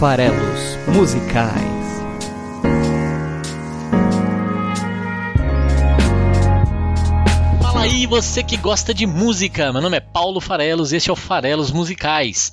Farelos Musicais. Fala aí, você que gosta de música. Meu nome é Paulo Farelos, este é o Farelos Musicais.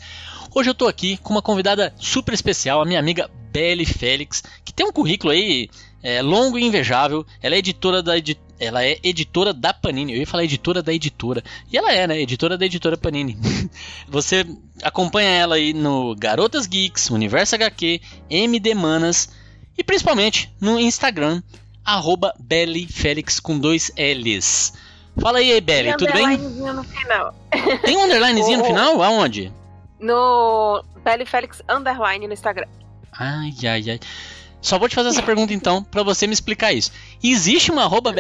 Hoje eu tô aqui com uma convidada super especial, a minha amiga Belle Félix, que tem um currículo aí é, longo e invejável. Ela é editora da edi ela é editora da Panini. Eu ia falar editora da editora. E ela é, né? Editora da editora Panini. Você acompanha ela aí no Garotas Geeks, Universo HQ, MD Manas e principalmente no Instagram, arroba com dois L's. Fala aí, Belly, tudo bem? no final. Tem um underlinezinho no Oh. final? Aonde? No Belly Félix Underline no Instagram. Ai, ai, ai. Só vou te fazer essa pergunta então, pra você me explicar isso. Existe uma arroba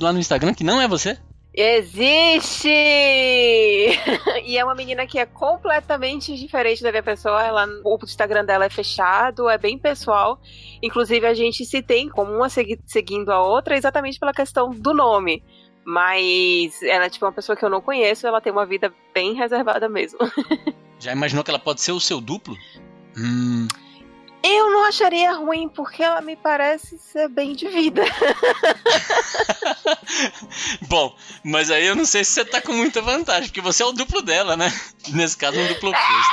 lá no Instagram que não é você? Existe! e é uma menina que é completamente diferente da minha pessoa. Ela, o Instagram dela é fechado, é bem pessoal. Inclusive, a gente se tem como uma segui- seguindo a outra exatamente pela questão do nome. Mas ela é tipo uma pessoa que eu não conheço, ela tem uma vida bem reservada mesmo. Já imaginou que ela pode ser o seu duplo? Hum, Eu não acharia ruim, porque ela me parece ser bem de vida. Bom, mas aí eu não sei se você tá com muita vantagem, porque você é o duplo dela, né? Nesse caso, um duplo oposto.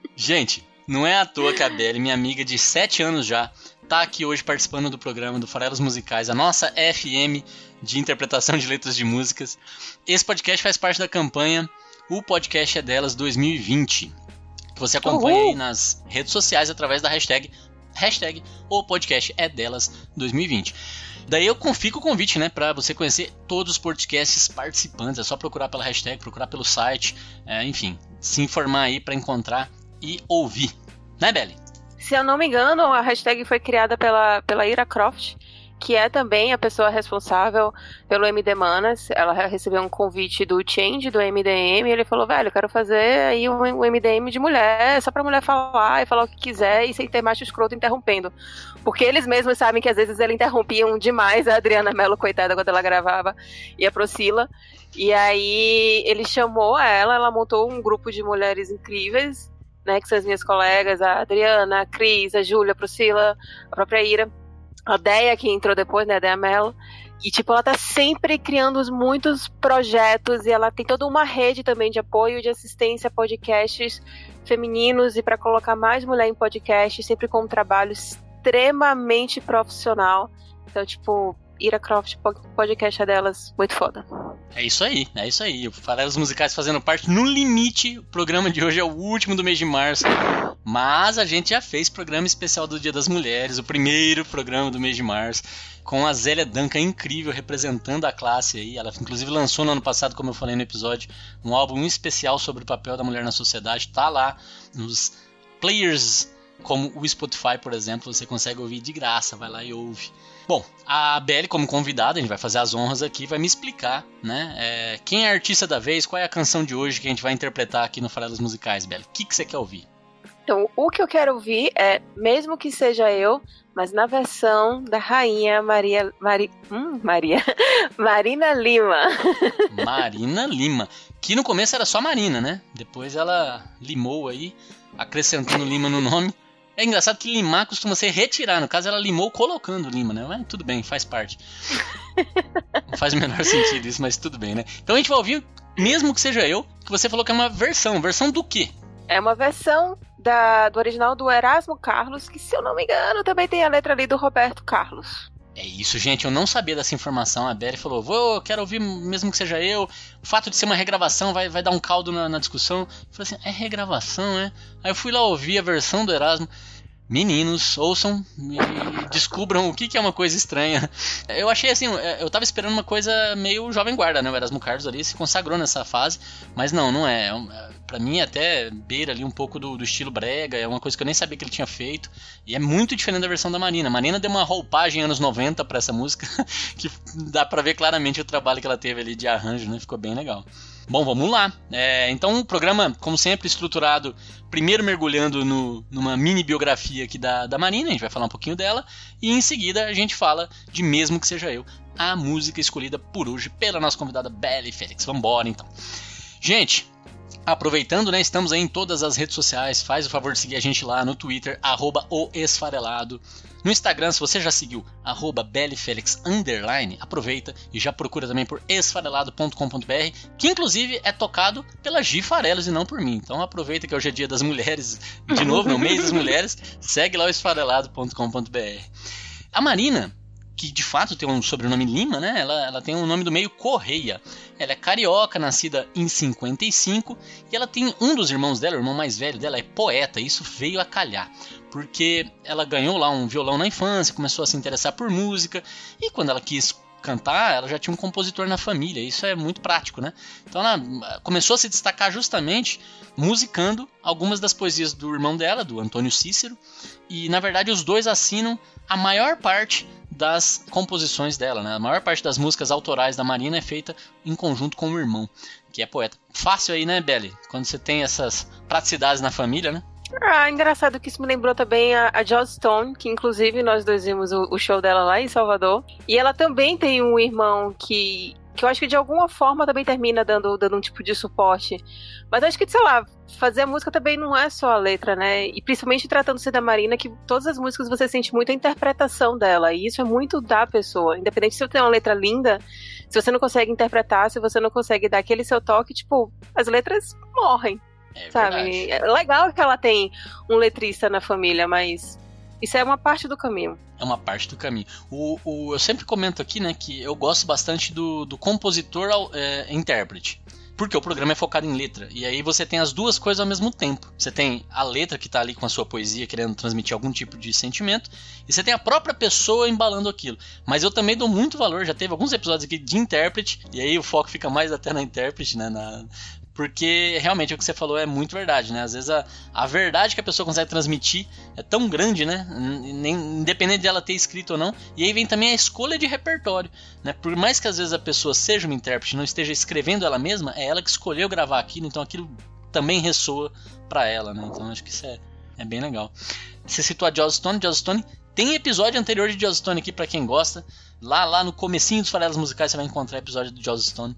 Gente, não é à toa que a Belle, minha amiga de 7 anos já, tá aqui hoje participando do programa do Farelos Musicais, a nossa FM de interpretação de letras de músicas. Esse podcast faz parte da campanha O Podcast é Delas 2020, que você acompanha Uhul. aí nas redes sociais através da hashtag, hashtag O Podcast é Delas 2020. Daí eu con- fica o convite, né, para você conhecer todos os podcasts participantes. É só procurar pela hashtag, procurar pelo site, é, enfim, se informar aí para encontrar e ouvir. Né, Belly? Se eu não me engano, a hashtag foi criada pela, pela Ira Croft, que é também a pessoa responsável pelo MD Manas. Ela re- recebeu um convite do Change, do MDM, e ele falou, velho, eu quero fazer aí um, um MDM de mulher, só pra mulher falar e falar o que quiser e sem ter macho escroto interrompendo. Porque eles mesmos sabem que às vezes eles interrompiam demais a Adriana Mello, coitada, quando ela gravava, e a Procila. E aí ele chamou ela, ela montou um grupo de mulheres incríveis, né, que são as minhas colegas, a Adriana, a Cris, a Júlia, a Priscila, a própria Ira, a Deia, que entrou depois, né, a Deia Mello. E, tipo, ela tá sempre criando os muitos projetos e ela tem toda uma rede também de apoio, de assistência a podcasts femininos e para colocar mais mulher em podcast, sempre com um trabalho extremamente profissional. Então, tipo, Ira Croft, po- podcast é delas, muito foda. É isso aí, é isso aí. O Farelos Musicais fazendo parte no limite. O programa de hoje é o último do mês de março. Mas a gente já fez programa especial do Dia das Mulheres, o primeiro programa do mês de março, com a Zélia Duncan incrível representando a classe aí. Ela inclusive lançou no ano passado, como eu falei no episódio, um álbum especial sobre o papel da mulher na sociedade. Tá lá nos players como o Spotify, por exemplo, você consegue ouvir de graça, vai lá e ouve. Bom, a Belle, como convidada, a gente vai fazer as honras aqui, vai me explicar, né? é, quem é a artista da vez, qual é a canção de hoje que a gente vai interpretar aqui no Farelos Musicais, Belle. O que, que você quer ouvir? Então, o que eu quero ouvir é, mesmo que seja eu, mas na versão da rainha Maria. Mari, hum, Maria. Marina Lima. Marina Lima. Que no começo era só Marina, né? Depois ela limou aí, acrescentando Lima no nome. É engraçado que limar costuma ser retirar. No caso, ela limou colocando Lima, né? Mas tudo bem, faz parte. Não faz o menor sentido isso, mas tudo bem, né? Então a gente vai ouvir, mesmo que seja eu, que você falou que é uma versão. Versão do quê? É uma versão da, do original do Erasmo Carlos, que se eu não me engano também tem a letra ali do Roberto Carlos. É isso, gente. Eu não sabia dessa informação. A Belle falou: Vou, quero ouvir, mesmo que seja eu. O fato de ser uma regravação vai, vai dar um caldo na, na discussão. Eu falei assim: É regravação, é? Aí eu fui lá ouvir a versão do Erasmo. Meninos, ouçam e descubram o que, que é uma coisa estranha. Eu achei assim, eu tava esperando uma coisa meio jovem guarda, né? O Erasmo Carlos ali se consagrou nessa fase, mas não, não é. Pra mim até beira ali um pouco do, do estilo brega, é uma coisa que eu nem sabia que ele tinha feito. E é muito diferente da versão da Marina. A Marina deu uma roupagem anos 90 pra essa música, que dá pra ver claramente o trabalho que ela teve ali de arranjo, né? Ficou bem legal. Bom, vamos lá. É, então, o programa, como sempre, estruturado, primeiro mergulhando no- numa mini biografia aqui da, da Marina, a gente vai falar um pouquinho dela, e em seguida a gente fala de Mesmo Que Seja Eu, a música escolhida por hoje pela nossa convidada Belly Félix. Vambora, então. Gente, Aproveitando, né? Estamos aí em todas as redes sociais. Faz o favor de seguir a gente lá no Twitter, arroba o Esfarelado. No Instagram, se você já seguiu, arroba Belifelix, underline, aproveita e já procura também por esfarelado.com.br, que inclusive é tocado pela Gi Farelos e não por mim. Então aproveita que hoje é dia das mulheres, de novo, no mês das mulheres, segue lá o esfarelado.com.br. A Marina, que de fato tem um sobrenome Lima, né? Ela, ela tem um nome do meio Correia. Ela é carioca, nascida em 55, e ela tem um dos irmãos dela, o irmão mais velho dela, é poeta. Isso veio a calhar, porque ela ganhou lá um violão na infância, começou a se interessar por música, e quando ela quis cantar, ela já tinha um compositor na família. Isso é muito prático, né? Então ela ah, começou a se destacar justamente musicando algumas das poesias do irmão dela, do Antônio Cícero, e na verdade os dois assinam a maior parte das composições dela, né? A maior parte das músicas autorais da Marina é feita em conjunto com o irmão, que é poeta. Fácil aí, né, Belly? Quando você tem essas praticidades na família, né? Ah, engraçado que isso me lembrou também a, a Joss Stone, que inclusive nós dois vimos o, o, show dela lá em Salvador. E ela também tem um irmão que que eu acho que de alguma forma também termina dando, dando um tipo de suporte. Mas acho que, sei lá, fazer a música também não é só a letra, né? E principalmente tratando-se da Marina, que todas as músicas você sente muito a interpretação dela. E isso é muito da pessoa. Independente se você tem uma letra linda, se você não consegue interpretar, se você não consegue dar aquele seu toque, tipo, as letras morrem. É sabe? Verdade. É legal que ela tem um letrista na família, mas isso é uma parte do caminho. É uma parte do caminho. O, o eu sempre comento aqui, né, que eu gosto bastante do, do compositor ao, é, intérprete. Porque o programa é focado em letra. E aí você tem as duas coisas ao mesmo tempo. Você tem a letra que está ali com a sua poesia, querendo transmitir algum tipo de sentimento. E você tem a própria pessoa embalando aquilo. Mas eu também dou muito valor, já teve alguns episódios aqui de intérprete. E aí o foco fica mais até na intérprete, né? Na, porque realmente o que você falou é muito verdade, né? Às vezes a, a verdade que a pessoa consegue transmitir é tão grande, né? Nem, independente de ela ter escrito ou não. E aí vem também a escolha de repertório, né? Por mais que às vezes a pessoa seja uma intérprete, não esteja escrevendo ela mesma, é ela que escolheu gravar aquilo, então aquilo também ressoa para ela, né? Então acho que isso é, é bem legal. Você citou a Joss Stone, Joss Stone tem episódio anterior de Joss Stone aqui para quem gosta. Lá, lá no comecinho dos farelas musicais você vai encontrar episódio do Joss Stone.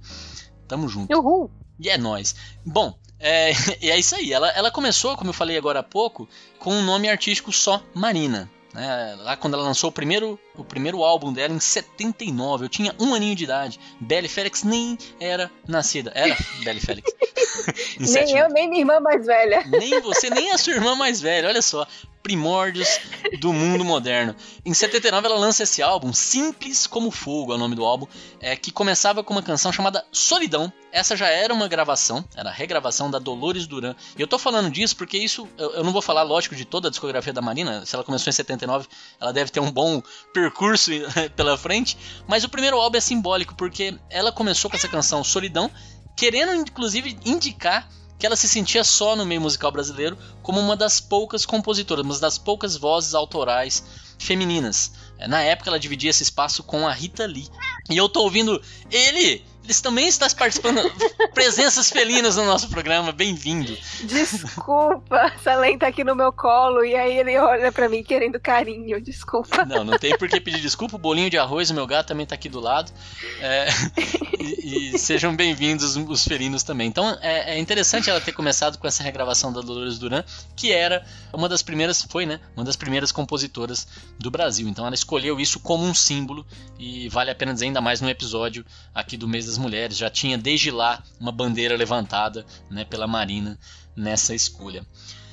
Tamo junto. Uhul. E é nós. Bom, é, e é isso aí. Ela, ela começou, como eu falei agora há pouco, com um nome artístico só Marina. Né? Lá quando ela lançou o primeiro, o primeiro álbum dela em 79, eu tinha um aninho de idade. Belly Félix nem era nascida. Era Belly Félix. nem eu, nem minha irmã mais velha. Nem você, nem a sua irmã mais velha. Olha só primórdios do mundo moderno. Em 79 ela lança esse álbum, Simples como Fogo é o nome do álbum, é, que começava com uma canção chamada Solidão. Essa já era uma gravação, era a regravação da Dolores Duran. E eu tô falando disso porque isso, eu, eu não vou falar, lógico, de toda a discografia da Marina, se ela começou em 79, ela deve ter um bom percurso pela frente, mas o primeiro álbum é simbólico porque ela começou com essa canção Solidão, querendo inclusive indicar que ela se sentia só no meio musical brasileiro como uma das poucas compositoras, uma das poucas vozes autorais femininas. Na época ela dividia esse espaço com a Rita Lee. E eu tô ouvindo ele eles também estão participando. Presenças felinas no nosso programa, bem-vindo. Desculpa, Salem tá aqui no meu colo e aí ele olha para mim querendo carinho, desculpa. Não, não tem por que pedir desculpa. O bolinho de arroz, o meu gato também tá aqui do lado. É, e, e, sejam bem-vindos os felinos também. Então é, é, interessante ela ter começado com essa regravação da Dolores Duran, que era uma das primeiras, foi, né? Uma das primeiras compositoras do Brasil. Então ela escolheu isso como um símbolo e vale a pena dizer ainda mais no episódio aqui do mês das mulheres. Já tinha desde lá uma bandeira levantada né, pela Marina nessa escolha.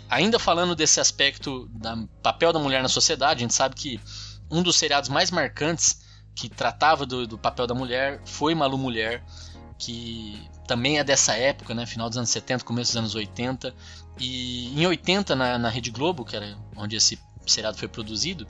Ainda falando desse aspecto do papel da mulher na sociedade, a gente sabe que um dos seriados mais marcantes que tratava do, do papel da mulher foi Malu Mulher, que também é dessa época, né, final dos anos 70, começo dos anos 80. E em 80, na, na Rede Globo, que era onde esse seriado foi produzido,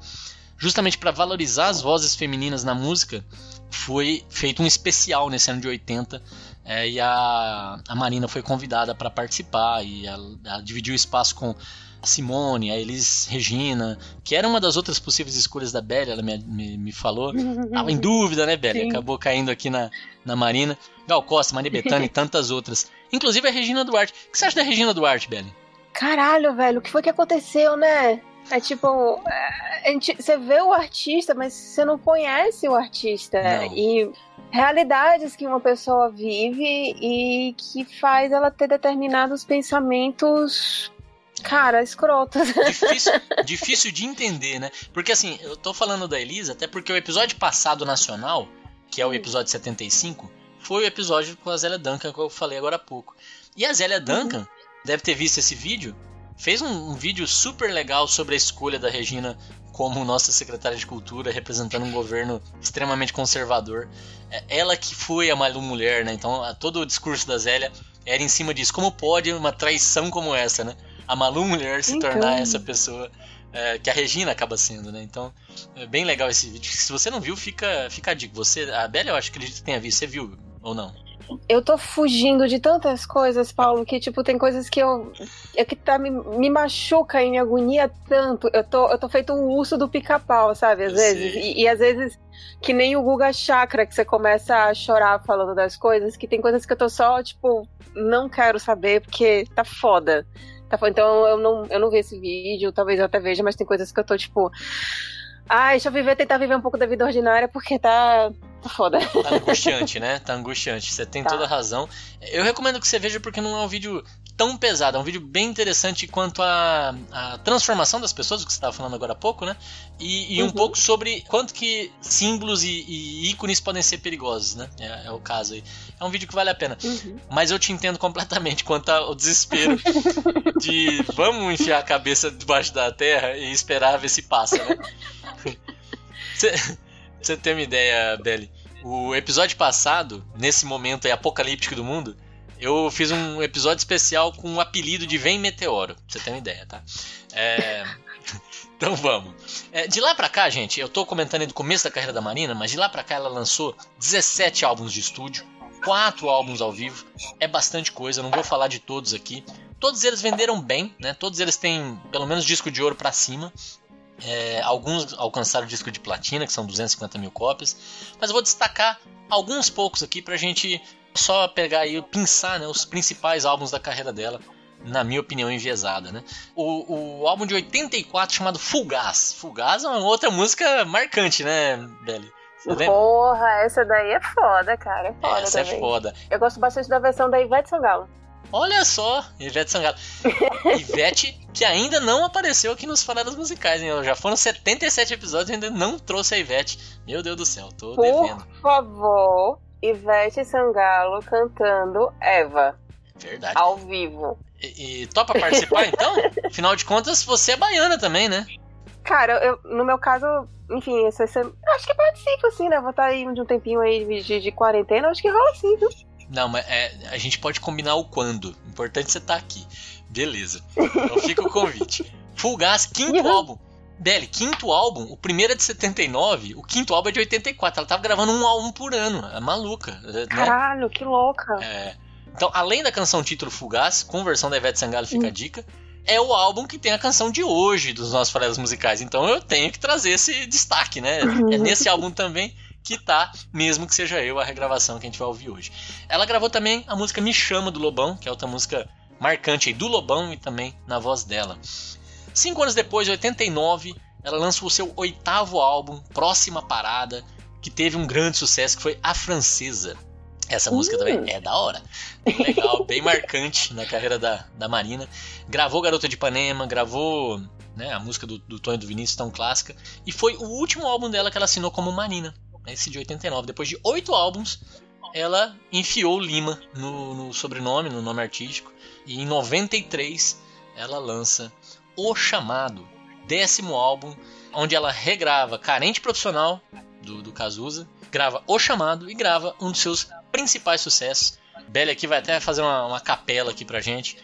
justamente para valorizar as vozes femininas na música, foi feito um especial nesse ano de 80 é, e a, a Marina foi convidada para participar e ela, ela, dividiu o espaço com a Simone, a Elis Regina, que era uma das outras possíveis escolhas da Belly, ela me, me, me falou. Tava em dúvida, né, Belly? Sim. Acabou caindo aqui na, na Marina. Gal Costa, Maria Bethânia e tantas outras. Inclusive a Regina Duarte. O que você acha da Regina Duarte, Belly? Caralho, velho, o que foi que aconteceu, né? É tipo, é, a gente, você vê o artista, mas você não conhece o artista. Não. E realidades que uma pessoa vive e que faz ela ter determinados pensamentos, cara, escrotos. Difícil, difícil de entender, né? Porque assim, eu tô falando da Elisa, até porque o episódio passado nacional, que é o episódio 75, foi o episódio com a Zélia Duncan que eu falei agora há pouco. E a Zélia Duncan deve ter visto esse vídeo, fez um, um vídeo super legal sobre a escolha da Regina como nossa secretária de cultura, representando um governo extremamente conservador. É ela que foi a Malu Mulher, né? Então todo o discurso da Zélia era em cima disso. Como pode uma traição como essa, né? A Malu Mulher se Então. tornar essa pessoa é, que a Regina acaba sendo, né? Então é bem legal esse vídeo. Se você não viu, fica, fica a dica. Você, a Bela, eu acho que acredito que tenha visto. Você viu ou não? Eu tô fugindo de tantas coisas, Paulo, que, tipo, tem coisas que eu. É que tá, me, me machuca e me agonia tanto. Eu tô, eu tô feito um urso do pica-pau, sabe? Às vezes. E, e às vezes, que nem o Guga Chakra, que você começa a chorar falando das coisas, que tem coisas que eu tô só, tipo, não quero saber, porque tá foda. Tá foda. Então eu não, eu não vi esse vídeo, talvez eu até veja, mas tem coisas que eu tô, tipo. Ai, deixa eu viver, tentar viver um pouco da vida ordinária, porque tá. Tá foda. Tá angustiante, né? Tá angustiante. Você tem Tá. toda a razão. Eu recomendo que você veja porque não é um vídeo tão pesado. É um vídeo bem interessante quanto a, a transformação das pessoas, o que você estava falando agora há pouco, né? E, e um Uhum. pouco sobre quanto que símbolos e, e ícones podem ser perigosos, né? É, é o caso aí. É um vídeo que vale a pena. Mas eu te entendo completamente quanto ao desespero de vamos enfiar a cabeça debaixo da terra e esperar ver se passa, né? Você- Você tem uma ideia, Belly? O episódio passado, nesse momento apocalíptico do mundo, eu fiz um episódio especial com o apelido de Vem Meteoro. Pra você ter uma ideia, tá? É, Então vamos. É, de lá pra cá, gente, eu tô comentando aí do começo da carreira da Marina, mas de lá pra cá ela lançou 17 álbuns de estúdio, 4 álbuns ao vivo. É bastante coisa, não vou falar de todos aqui. Todos eles venderam bem, né? Todos eles têm pelo menos disco de ouro pra cima. É, alguns alcançaram o disco de platina, que são 250 mil cópias. Mas eu vou destacar alguns poucos aqui pra gente só pegar e pinçar né, os principais álbuns da carreira dela, na minha opinião enviesada. Né? O, o álbum de 84 chamado Fugaz. Fugaz é uma outra música marcante, né, lembra? Porra, essa daí é foda, cara. É foda Essa também. é foda. Eu gosto bastante da versão da Ivete Sangalo. Olha só, Ivete Sangalo. Ivete, que ainda não apareceu aqui nos Faladas Musicais, hein? Já foram 77 episódios e ainda não trouxe a Ivete. Meu Deus do céu, tô devendo. Por favor, Ivete Sangalo cantando Eva, Verdade. ao vivo. E, e topa participar então? Afinal de contas, você é baiana também, né? Cara, eu, no meu caso, enfim, esse- acho que participo sim, né? Vou estar aí de um tempinho aí de, de, de quarentena, acho que rola sim, viu? Não, mas é, a gente pode combinar o quando. O importante é você estar aqui. Beleza. Então fica o convite. Full Gas, quinto Uhum. álbum. Belly, quinto álbum. O primeiro é de 79, o quinto álbum é de 84. Ela tava gravando um álbum por ano. É maluca, né? Caralho, que louca. É. Então, além da canção título Fugaz, com versão da Ivete Sangalo, fica Hum. a dica. É o álbum que tem a canção de hoje dos nossos farelos musicais. Então eu tenho que trazer esse destaque, né? Uhum. É nesse álbum também que tá, mesmo que seja eu, a regravação que a gente vai ouvir hoje. Ela gravou também a música Me Chama do Lobão, que é outra música marcante aí do Lobão e também na voz dela. Cinco anos depois, em 89, ela lançou o seu oitavo álbum, Próxima Parada, que teve um grande sucesso, que foi A Francesa. Essa música Hum. também é da hora. Bem legal, bem marcante na carreira da, da Marina. Gravou Garota de Ipanema, gravou né, a música do, do Tonho e do Vinícius, tão clássica. E foi o último álbum dela que ela assinou como Marina, esse de 89. Depois de oito álbuns, ela enfiou Lima no, no sobrenome, no nome artístico. E em 93 ela lança O Chamado, décimo álbum, onde ela regrava Carente Profissional, do, do Cazuza, grava O Chamado e grava um dos seus principais sucessos. Belly aqui vai até fazer uma, uma capela aqui pra gente.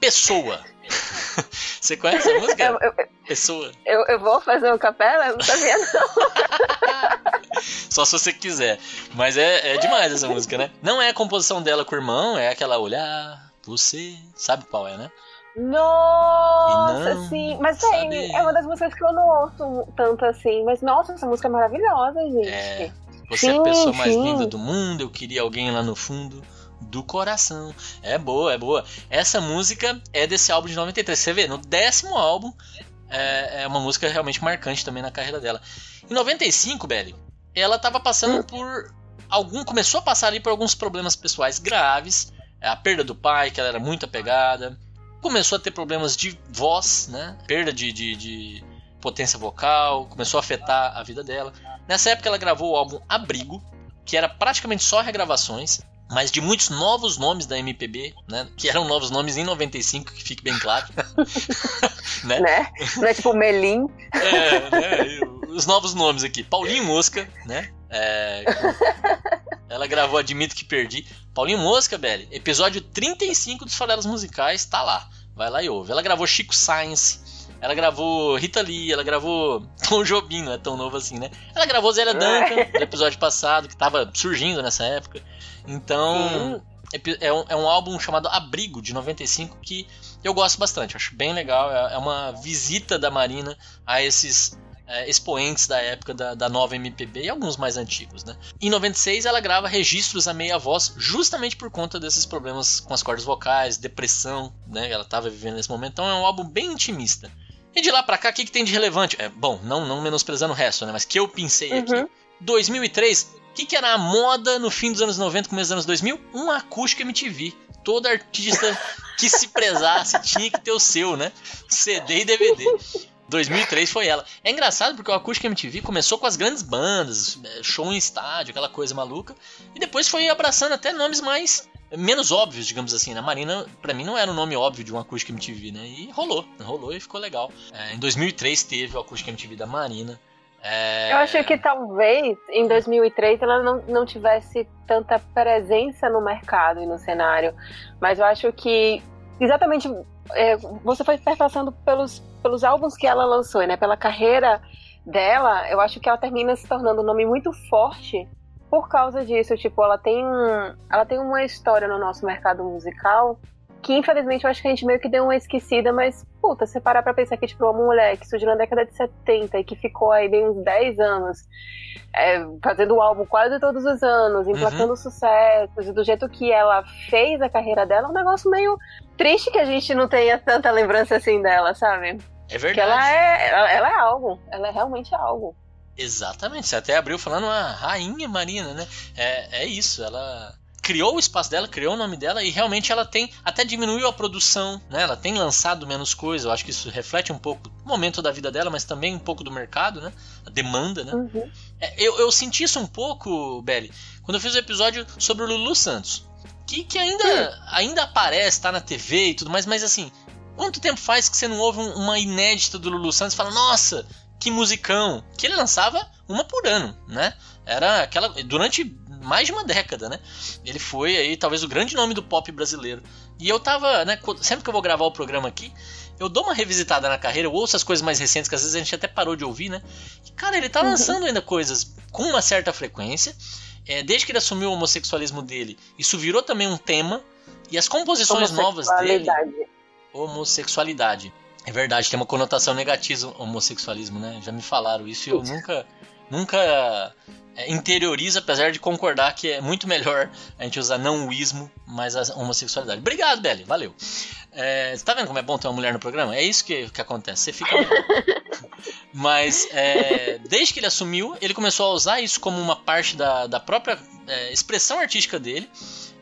Pessoa. Você conhece a música? Eu, eu, Pessoa. eu, eu vou fazer um capela? Eu não sabia, não. Só se você quiser. Mas é, é demais essa música, né? Não é a composição dela com o irmão, é aquela olhar, você. Sabe qual é, né? Nossa, sim. Mas aí, é uma das músicas que eu não ouço tanto assim. Mas nossa, essa música é maravilhosa, gente. É. Você é a Sim, pessoa mais sim. linda do mundo, eu queria alguém lá no fundo do coração. É boa, é boa. Essa música é desse álbum de 93. Você vê, no décimo álbum, é, é uma música realmente marcante também na carreira dela. Em 95, Belly, ela tava passando por algum. Começou a passar ali por alguns problemas pessoais graves. A perda do pai, que ela era muito apegada. Começou a ter problemas de voz, né? Perda de, de, de potência vocal. Começou a afetar a vida dela. Nessa época ela gravou o álbum Abrigo, que era praticamente só regravações mas de muitos novos nomes da MPB, né? Que eram novos nomes em 95, que fique bem claro. né? né? Não é tipo Melim. É, né? Os novos nomes aqui. Paulinho Mosca, né? É, ela gravou Admito que Perdi. Paulinho Mosca, Belly, episódio 35 dos Farelas Musicais, tá lá. Vai lá e ouve. Ela gravou Chico Science. Ela gravou Rita Lee, ela gravou Tom Jobim, não é tão novo assim, né? Ela gravou Zélia Duncan, no episódio passado, que tava surgindo nessa época. Então, é um, é um, álbum chamado Abrigo, de 95, que eu gosto bastante, acho bem legal. É, é uma visita da Marina a esses é, expoentes da época da, da, nova MPB e alguns mais antigos, né? Em 96 ela grava registros a meia voz, justamente por conta desses problemas com as cordas vocais, depressão, né? Ela estava vivendo nesse momento. Então é um álbum bem intimista. E de lá pra cá, o que, que tem de relevante? É, bom, não, não menosprezando o resto, né? Mas que eu pensei uhum. aqui. 2003, o que, que era a moda no fim dos anos 90, começo dos anos 2000? Um acústico MTV. Todo artista que se prezasse tinha que ter o seu, né? CD e DVD. 2003 foi ela. É engraçado porque o Acústico MTV começou com as grandes bandas, é, show em estádio, aquela coisa maluca, e depois foi abraçando até nomes mais menos óbvios, digamos assim. Na né? Marina, para mim, não era um nome óbvio de um Acústico MTV, né? E rolou, rolou e ficou legal. É, em 2003 teve o Acústico MTV da Marina. É... Eu acho que talvez em 2003 ela não, não tivesse tanta presença no mercado e no cenário, mas eu acho que exatamente é, você foi perpassando pelos, pelos álbuns que ela lançou, né? Pela carreira dela, eu acho que ela termina se tornando um nome muito forte por causa disso. Tipo, ela tem, um, ela tem uma história no nosso mercado musical que infelizmente eu acho que a gente meio que deu uma esquecida, mas puta, você parar pra pensar que, tipo, uma mulher que surgiu na década de 70 e que ficou aí bem uns 10 anos é, fazendo o álbum quase todos os anos, emplacando uhum. sucessos, e do jeito que ela fez a carreira dela, é um negócio meio triste que a gente não tenha tanta lembrança assim dela, sabe? É verdade. Que ela é, ela, ela é algo, ela é realmente algo. Exatamente, você até abriu falando uma rainha marina, né? É, é isso, ela criou o espaço dela, criou o nome dela e realmente ela tem até diminuiu a produção, né? Ela tem lançado menos coisa. Eu acho que isso reflete um pouco o momento da vida dela, mas também um pouco do mercado, né? A demanda, né? Uhum. É, eu, eu senti isso um pouco, Belly, quando eu fiz o episódio sobre o Lulu Santos. Que, que ainda, ainda aparece, tá na TV e tudo mais, mas assim, quanto tempo faz que você não ouve uma inédita do Lulu Santos e fala, nossa, que musicão! Que ele lançava uma por ano, né? Era aquela. Durante mais de uma década, né? Ele foi aí talvez o grande nome do pop brasileiro. E eu tava, né, sempre que eu vou gravar o programa aqui, eu dou uma revisitada na carreira, eu ouço as coisas mais recentes que às vezes a gente até parou de ouvir, né? E, cara, ele tá uhum. lançando ainda coisas com uma certa frequência. É, desde que ele assumiu o homossexualismo dele, isso virou também um tema. E as composições novas dele. Homossexualidade. É verdade, tem uma conotação negativa homossexualismo, né? Já me falaram isso e eu nunca, nunca é, interioriza, apesar de concordar que é muito melhor a gente usar não o ismo, mas a homossexualidade. Obrigado, Belly, valeu. É, você tá vendo como é bom ter uma mulher no programa? É isso que, que acontece, você fica Mas é, desde que ele assumiu, ele começou a usar isso como uma parte da, da própria é, expressão artística dele.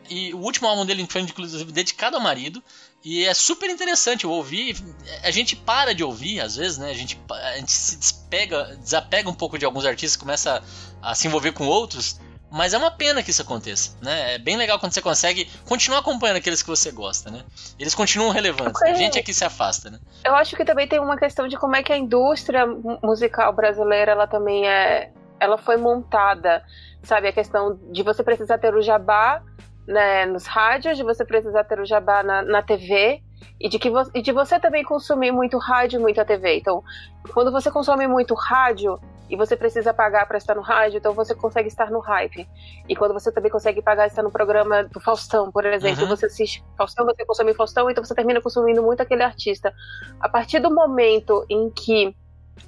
E o último álbum dele foi inclusive dedicado ao marido. E é super interessante eu ouvir. A gente para de ouvir, às vezes, né? A gente, a gente se despega, desapega um pouco de alguns artistas, começa a, a se envolver com outros. Mas é uma pena que isso aconteça, né? É bem legal quando você consegue continuar acompanhando aqueles que você gosta, né? Eles continuam relevantes. A gente aqui se afasta, né? Eu acho que também tem uma questão de como é que a indústria musical brasileira, ela também é, ela foi montada, sabe? A questão de você precisar ter o jabá né, nos rádios, de você precisar ter o jabá na, na TV e de, que e de você também consumir muito rádio, muito a TV. Então, quando você consome muito rádio e você precisa pagar para estar no rádio, então você consegue estar no hype. E quando você também consegue pagar estar no programa do Faustão, por exemplo, uhum. você assiste Faustão, você consome Faustão, então você termina consumindo muito aquele artista. A partir do momento em que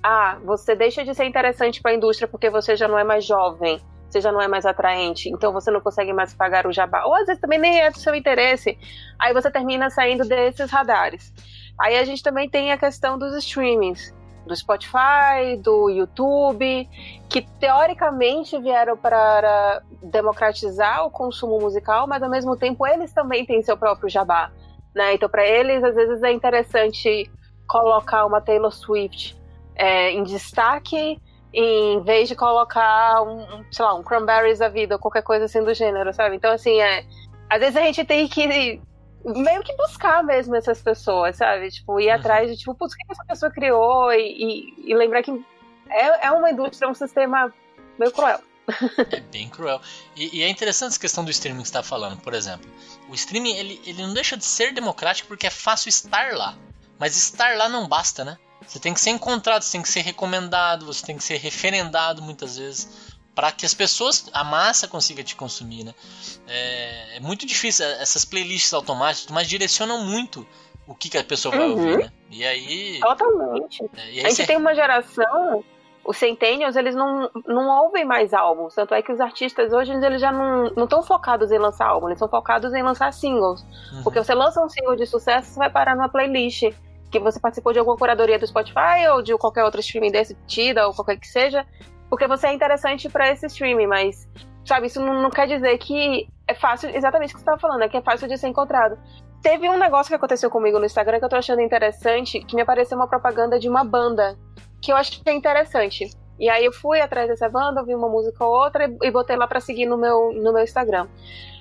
ah, você deixa de ser interessante para a indústria porque você já não é mais jovem você já não é mais atraente, então você não consegue mais pagar o jabá. Ou às vezes também nem é do seu interesse, aí você termina saindo desses radares. Aí a gente também tem a questão dos streamings, do Spotify, do YouTube, que teoricamente vieram para democratizar o consumo musical, mas ao mesmo tempo eles também têm seu próprio jabá. Né? Então, para eles, às vezes é interessante colocar uma Taylor Swift é, em destaque em vez de colocar um, sei lá, um Cranberries da vida ou qualquer coisa assim do gênero, sabe? Então, assim, é, às vezes a gente tem que meio que buscar mesmo essas pessoas, sabe? Tipo, ir uhum. atrás de, tipo, putz, o que essa pessoa criou e, e, e lembrar que é, é uma indústria, é um sistema meio cruel. É bem cruel. E, e, é interessante essa questão do streaming que você está falando, por exemplo. O streaming, ele, ele não deixa de ser democrático porque é fácil estar lá. Mas estar lá não basta, né? Você tem que ser encontrado, você tem que ser recomendado, você tem que ser referendado muitas vezes para que as pessoas, a massa consiga te consumir, né? É, é muito difícil, essas playlists automáticas, mas direcionam muito o que, que a pessoa vai uhum. ouvir, né? E aí... Totalmente. É, aí a gente tem uma geração os centennials, eles não, não ouvem mais álbuns. Tanto é que os artistas hoje eles já não estão focados em lançar álbum, eles estão focados em lançar singles. Uhum. Porque você lança um single de sucesso, você vai parar numa playlist que você participou de alguma curadoria do Spotify ou de qualquer outro streaming desse tida ou qualquer que seja, porque você é interessante para esse streaming, mas sabe, isso não, não, quer dizer que é fácil, exatamente o que você estava falando, é que é fácil de ser encontrado. Teve um negócio que aconteceu comigo no Instagram que eu tô achando interessante, que me apareceu uma propaganda de uma banda que eu achei interessante. E aí eu fui atrás dessa banda, ouvi uma música ou outra e botei lá para seguir no meu, no meu Instagram.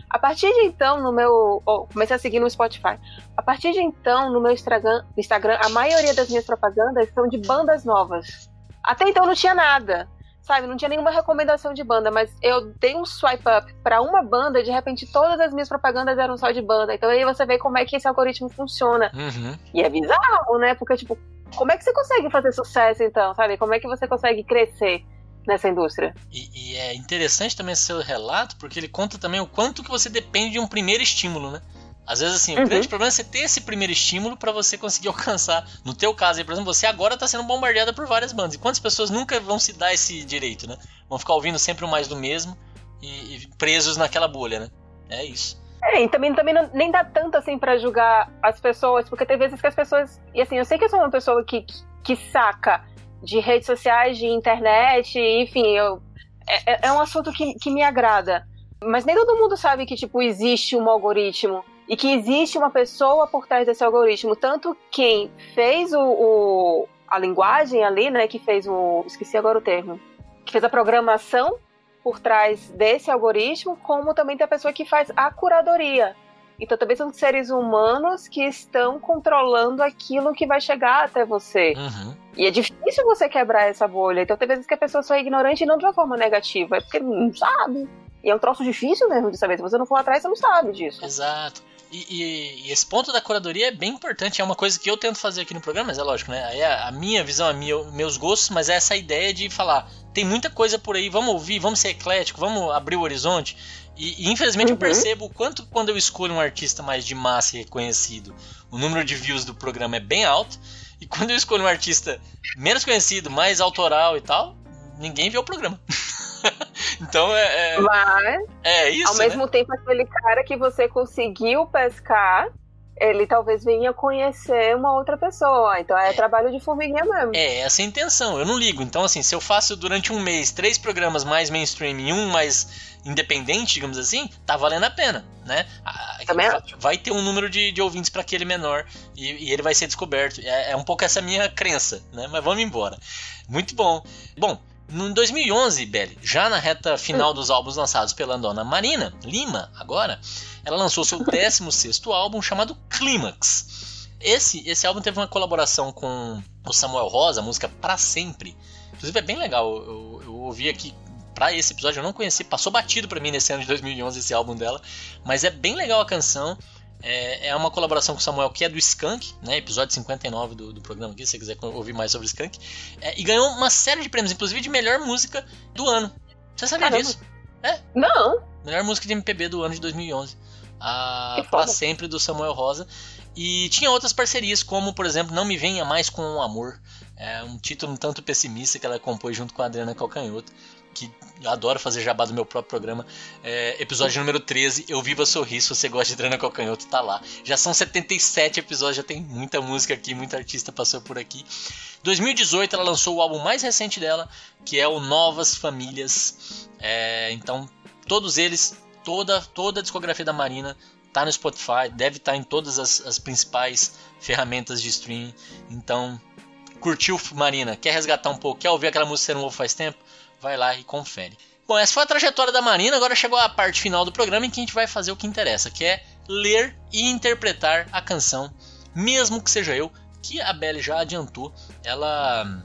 A partir de então, no meu. Oh, comecei a seguir no Spotify. A partir de então, no meu Instagram, Instagram, a maioria das minhas propagandas são de bandas novas. Até então não tinha nada. Sabe, não tinha nenhuma recomendação de banda, mas eu dei um swipe up para uma banda e de repente todas as minhas propagandas eram só de banda. Então aí você vê como é que esse algoritmo funciona. Uhum. E é bizarro, né? Porque, tipo, como é que você consegue fazer sucesso então, sabe? Como é que você consegue crescer? Nessa indústria. E, e, é interessante também esse seu relato, porque ele conta também o quanto que você depende de um primeiro estímulo, né? Às vezes, assim, uhum. o grande problema é você ter esse primeiro estímulo para você conseguir alcançar. No teu caso, aí, por exemplo, você agora está sendo bombardeada por várias bandas. E quantas pessoas nunca vão se dar esse direito, né? Vão ficar ouvindo sempre o mais do mesmo e, e presos naquela bolha, né? É isso. É, e também, também não, nem dá tanto assim para julgar as pessoas, porque tem vezes que as pessoas. E assim, eu sei que eu sou uma pessoa que, que, que saca de redes sociais, de internet, enfim, eu, é, é, é um assunto que, que me agrada. Mas nem todo mundo sabe que, tipo, existe um algoritmo e que existe uma pessoa por trás desse algoritmo. Tanto quem fez o, o, a linguagem ali, né, que fez o. esqueci agora o termo. Que fez a programação por trás desse algoritmo, como também tem a pessoa que faz a curadoria. Então também são seres humanos que estão controlando aquilo que vai chegar até você. Uhum. E é difícil você quebrar essa bolha. Então tem vezes que a pessoa só é ignorante e não de uma forma negativa, é porque não sabe. E é um troço difícil mesmo de saber. Se você não for atrás, você não sabe disso. Exato. E, e, e, esse ponto da curadoria é bem importante, é uma coisa que eu tento fazer aqui no programa, mas é lógico, né? É a minha visão, a minha, meus gostos, mas é essa ideia de falar, tem muita coisa por aí, vamos ouvir, vamos ser eclético, vamos abrir o horizonte. E, infelizmente uhum. eu percebo o quanto quando eu escolho um artista mais de massa e reconhecido, o número de views do programa é bem alto. E quando eu escolho um artista menos conhecido, mais autoral e tal, ninguém vê o programa. então é, é. Mas. É isso. Ao mesmo né? tempo, aquele cara que você conseguiu pescar ele talvez venha conhecer uma outra pessoa. Então é, é, trabalho de formiguinha mesmo. É, essa é a intenção. Eu não ligo. Então, assim, se eu faço durante um mês três programas mais mainstream e um mais independente, digamos assim, tá valendo a pena, né? Também vai, ter um número de, de ouvintes para aquele menor e, e, ele vai ser descoberto. É, é um pouco essa minha crença, né? Mas vamos embora. Muito bom. Bom, em 2011, Belly, já na reta final dos álbuns lançados pela dona Marina Lima, agora, ela lançou seu 16 álbum chamado Clímax. Esse, esse álbum teve uma colaboração com o Samuel Rosa, a música Pra Sempre. Inclusive é bem legal, eu, eu ouvi aqui para esse episódio, eu não conheci, passou batido para mim nesse ano de 2011 esse álbum dela, mas é bem legal a canção. É, é uma colaboração com o Samuel, que é do Skank, né? Episódio 59 do, do programa aqui, se você quiser ouvir mais sobre o Skank. É, e ganhou uma série de prêmios, inclusive de melhor música do ano. Você sabia Caramba. disso? É? Não. Melhor música de MPB do ano de 2011. A Pra Sempre, do Samuel Rosa. E tinha outras parcerias, como, por exemplo, Não Me Venha Mais Com o Amor. É um título um tanto pessimista que ela compôs junto com a Adriana Calcanhoto. que eu adoro fazer jabá do meu próprio programa. É, episódio número 13, Eu Viva Sorrir, se você gosta de Drana Cocanhoto, tá lá. Já são 77 episódios, já tem muita música aqui, muita artista passou por aqui. 2018 ela lançou o álbum mais recente dela, que é o Novas Famílias. É, então, todos eles, toda, toda a discografia da Marina tá no Spotify, deve estar tá em todas as, as principais ferramentas de streaming. Então, curtiu Marina? Quer resgatar um pouco? Quer ouvir aquela música você não ouve faz tempo? vai lá e confere. Bom, essa foi a trajetória da Marina, agora chegou a parte final do programa em que a gente vai fazer o que interessa, que é ler e interpretar a canção, mesmo que seja eu, que a Belle já adiantou. Ela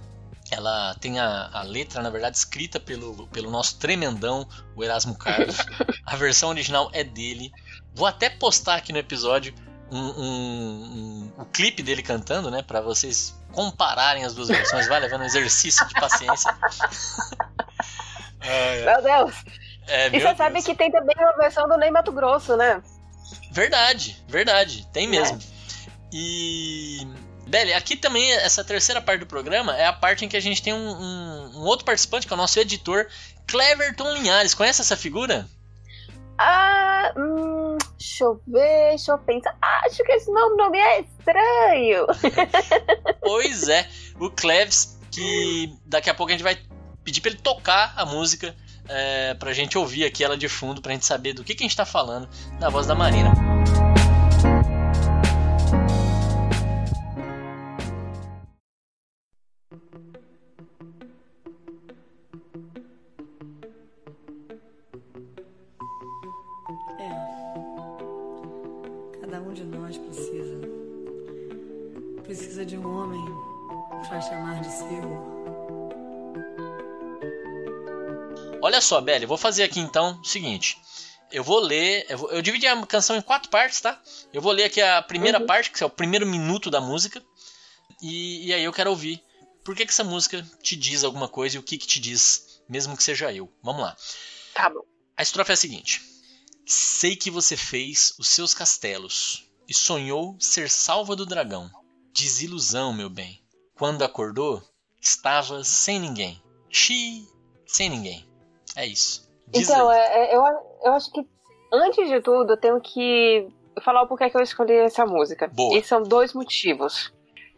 ela tem a, a, letra, na verdade, escrita pelo, pelo nosso tremendão, o Erasmo Carlos. A versão original é dele. Vou até postar aqui no episódio um, um, um, o clipe dele cantando, né? para vocês compararem as duas versões. Vai levando um exercício de paciência. Meu Deus! É, e você sabe que tem também uma versão do Ney Mato Grosso, né? Verdade, verdade, tem mesmo. É. E. Beli, aqui também, essa terceira parte do programa é a parte em que a gente tem um, um, um outro participante, que é o nosso editor, Cleverton Linhares. Conhece essa figura? Ah, hum, deixa eu ver, deixa eu pensar. Acho que esse nome, nome é estranho. pois é, o Cleves, que daqui a pouco a gente vai pedir para ele tocar a música é, pra gente ouvir aqui ela de fundo, pra gente saber do que, que a gente tá falando na voz da Marina. Precisa de um homem para chamar de seu. Olha só, Belly, vou fazer aqui então o seguinte. Eu vou ler. Eu, vou, eu, dividi a canção em quatro partes, tá? Eu vou ler aqui a primeira uhum. parte, que é o primeiro minuto da música. E, e aí eu quero ouvir por que, que essa música te diz alguma coisa e o que, que te diz, mesmo que seja eu. Vamos lá. Tá bom. A estrofe é a seguinte: Sei que você fez os seus castelos e sonhou ser salva do dragão. Desilusão, meu bem. Quando acordou, estava sem ninguém. Xi, sem ninguém. É isso. Diz então, é, é, eu, eu acho que, antes de tudo, eu tenho que falar o porquê que eu escolhi essa música. Boa. E são dois motivos.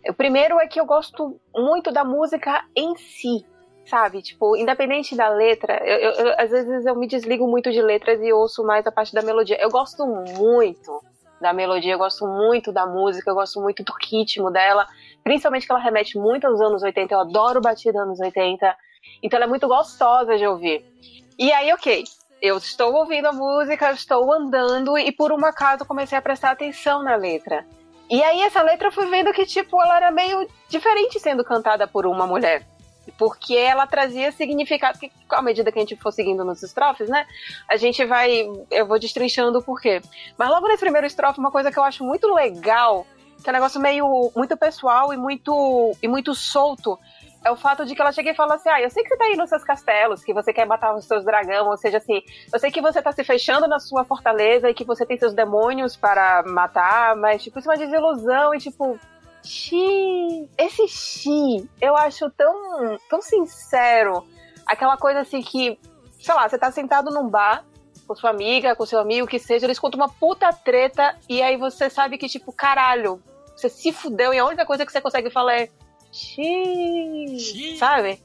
O primeiro é que eu gosto muito da música em si, sabe? Tipo, independente da letra, eu, eu, eu, às vezes eu me desligo muito de letras e ouço mais a parte da melodia. Eu gosto muito da melodia, eu gosto muito da música, eu gosto muito do ritmo dela, principalmente que ela remete muito aos anos 80, eu adoro batida anos 80. Então ela é muito gostosa de ouvir. E aí, ok, eu estou ouvindo a música, estou andando e por um acaso comecei a prestar atenção na letra. E aí essa letra eu fui vendo que tipo ela era meio diferente sendo cantada por uma mulher. Porque ela trazia significado que à medida que a gente for seguindo nos estrofes, né? A gente vai eu vou destrinchando o porquê. Mas logo nesse primeiro estrofe uma coisa que eu acho muito legal, que é um negócio meio muito pessoal e muito e muito solto, é o fato de que ela chega e fala assim: Ah, eu sei que você tá aí nos seus castelos, que você quer matar os seus dragão, ou seja, assim, eu sei que você tá se fechando na sua fortaleza e que você tem seus demônios para matar, mas, tipo, isso é uma desilusão e, tipo, Xi, esse Xi, eu acho tão, tão sincero. Aquela coisa assim que, sei lá, você tá sentado num bar com sua amiga, com seu amigo, que seja, eles contam uma puta treta e aí você sabe que, tipo, caralho, você se fudeu e a única coisa que você consegue falar é Xi, sabe?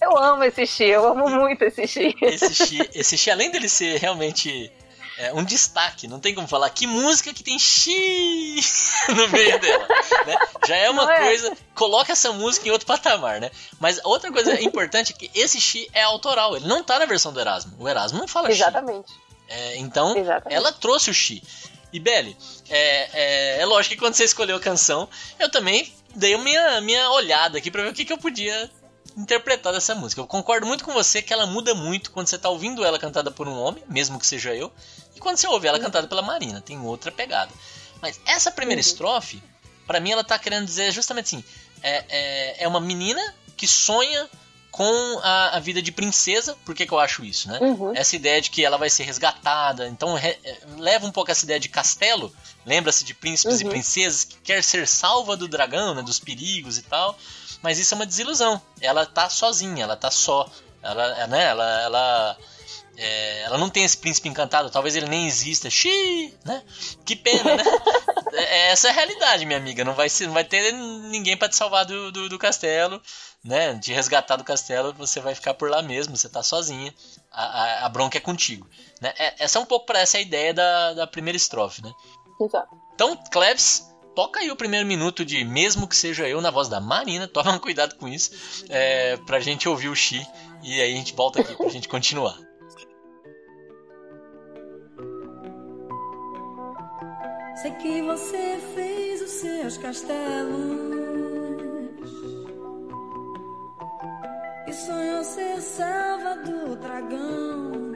Eu amo esse Xi, eu amo muito esse Xi. Esse Xi, esse Xi além dele ser realmente é, um destaque, não tem como falar que música que tem Xi no meio dela, né? Já é uma é? coisa, coloca essa música em outro patamar, né? Mas outra coisa importante é que esse Xi é autoral, ele não tá na versão do Erasmo. O Erasmo não fala Exatamente. Xi. É, então, Exatamente. ela trouxe o Xi. E Belly, é, é, é, lógico que quando você escolheu a canção, eu também dei minha, minha olhada aqui pra ver o que, que eu podia interpretar dessa música. Eu concordo muito com você que ela muda muito quando você tá ouvindo ela cantada por um homem, mesmo que seja eu, quando você ouve ela cantada pela Marina, tem outra pegada. Mas essa primeira uhum. estrofe, para mim, ela tá querendo dizer justamente assim: é, é, é uma menina que sonha com a, a, vida de princesa. Por que, que eu acho isso, né? Uhum. Essa ideia de que ela vai ser resgatada. Então re, é, leva um pouco essa ideia de castelo. Lembra-se de príncipes uhum. e princesas que quer ser salva do dragão, né? Dos perigos e tal. Mas isso é uma desilusão. Ela tá sozinha, ela tá só. Ela, né, ela, ela, é, ela não tem esse príncipe encantado, talvez ele nem exista. Xiii, né? Que pena, né? É, essa é a realidade, minha amiga. Não vai, ser, não vai ter ninguém para te salvar do, do, do, castelo, né? De resgatar do castelo, você vai ficar por lá mesmo, você tá sozinha. A, a, a bronca é contigo. Né? É, essa é um pouco para essa ideia da, da primeira estrofe, né? Exato. Então, Cleves, toca aí o primeiro minuto de Mesmo que seja eu na voz da Marina. Toma cuidado com isso, é, pra gente ouvir o Xi. E aí a gente volta aqui pra gente continuar. Sei que você fez os seus castelos e sonhou ser salva do dragão.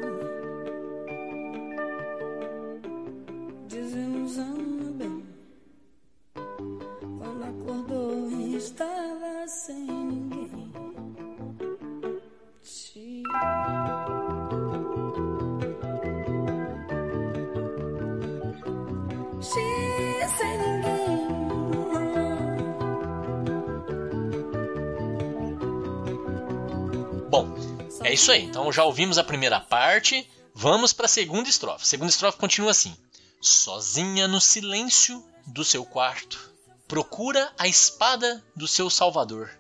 Desilusão bem quando acordou estava sem ninguém. Te... é isso aí. Então já ouvimos a primeira parte. Vamos para a segunda estrofe. A segunda estrofe continua assim: Sozinha no silêncio do seu quarto, procura a espada do seu salvador,